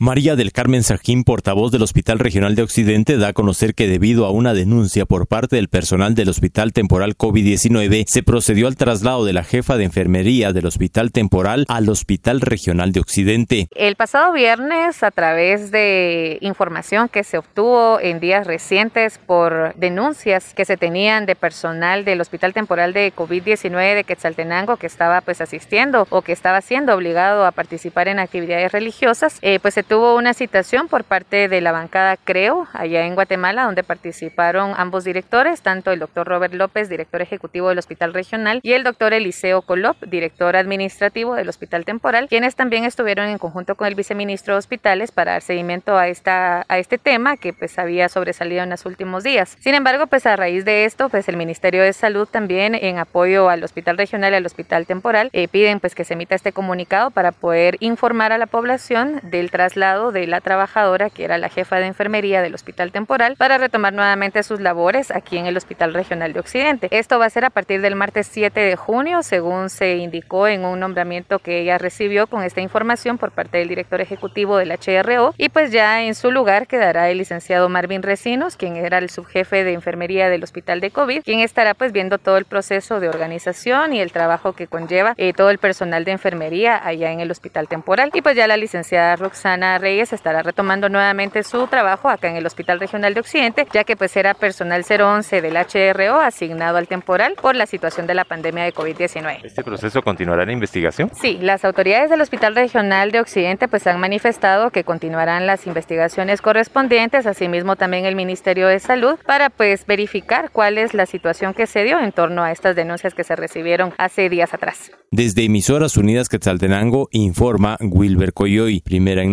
María del Carmen Sajín, portavoz del Hospital Regional de Occidente, da a conocer que debido a una denuncia por parte del personal del Hospital Temporal COVID-19, se procedió al traslado de la jefa de enfermería del Hospital Temporal al Hospital Regional de Occidente. El pasado viernes, a través de información que se obtuvo en días recientes por denuncias que se tenían de personal del Hospital Temporal de COVID-19 de Quetzaltenango que estaba pues asistiendo o que estaba siendo obligado a participar en actividades religiosas, eh, pues se tuvo una citación por parte de la bancada Creo, allá en Guatemala, donde participaron ambos directores, tanto el doctor Robert López, director ejecutivo del Hospital Regional, y el doctor Eliseo Colop, director administrativo del Hospital Temporal, quienes también estuvieron en conjunto con el viceministro de Hospitales para dar seguimiento a, esta, a este tema que pues había sobresalido en los últimos días. Sin embargo, pues a raíz de esto, pues el Ministerio de Salud también en apoyo al Hospital Regional y al Hospital Temporal eh, piden pues que se emita este comunicado para poder informar a la población del traslado lado de la trabajadora, que era la jefa de enfermería del Hospital Temporal, para retomar nuevamente sus labores aquí en el Hospital Regional de Occidente. Esto va a ser a partir del martes 7 de junio, según se indicó en un nombramiento que ella recibió con esta información por parte del director ejecutivo del HRO, y pues ya en su lugar quedará el licenciado Marvin Recinos, quien era el subjefe de enfermería del Hospital de COVID, quien estará pues viendo todo el proceso de organización y el trabajo que conlleva eh, todo el personal de enfermería allá en el Hospital Temporal. Y pues ya la licenciada Roxana Reyes estará retomando nuevamente su trabajo acá en el Hospital Regional de Occidente, ya que pues era personal 011 del HRO asignado al temporal por la situación de la pandemia de COVID-19. ¿Este proceso continuará en investigación? Sí, las autoridades del Hospital Regional de Occidente pues han manifestado que continuarán las investigaciones correspondientes, asimismo también el Ministerio de Salud, para pues verificar cuál es la situación que se dio en torno a estas denuncias que se recibieron hace días atrás. Desde Emisoras Unidas Quetzaltenango informa Wilber Coyoy, primera en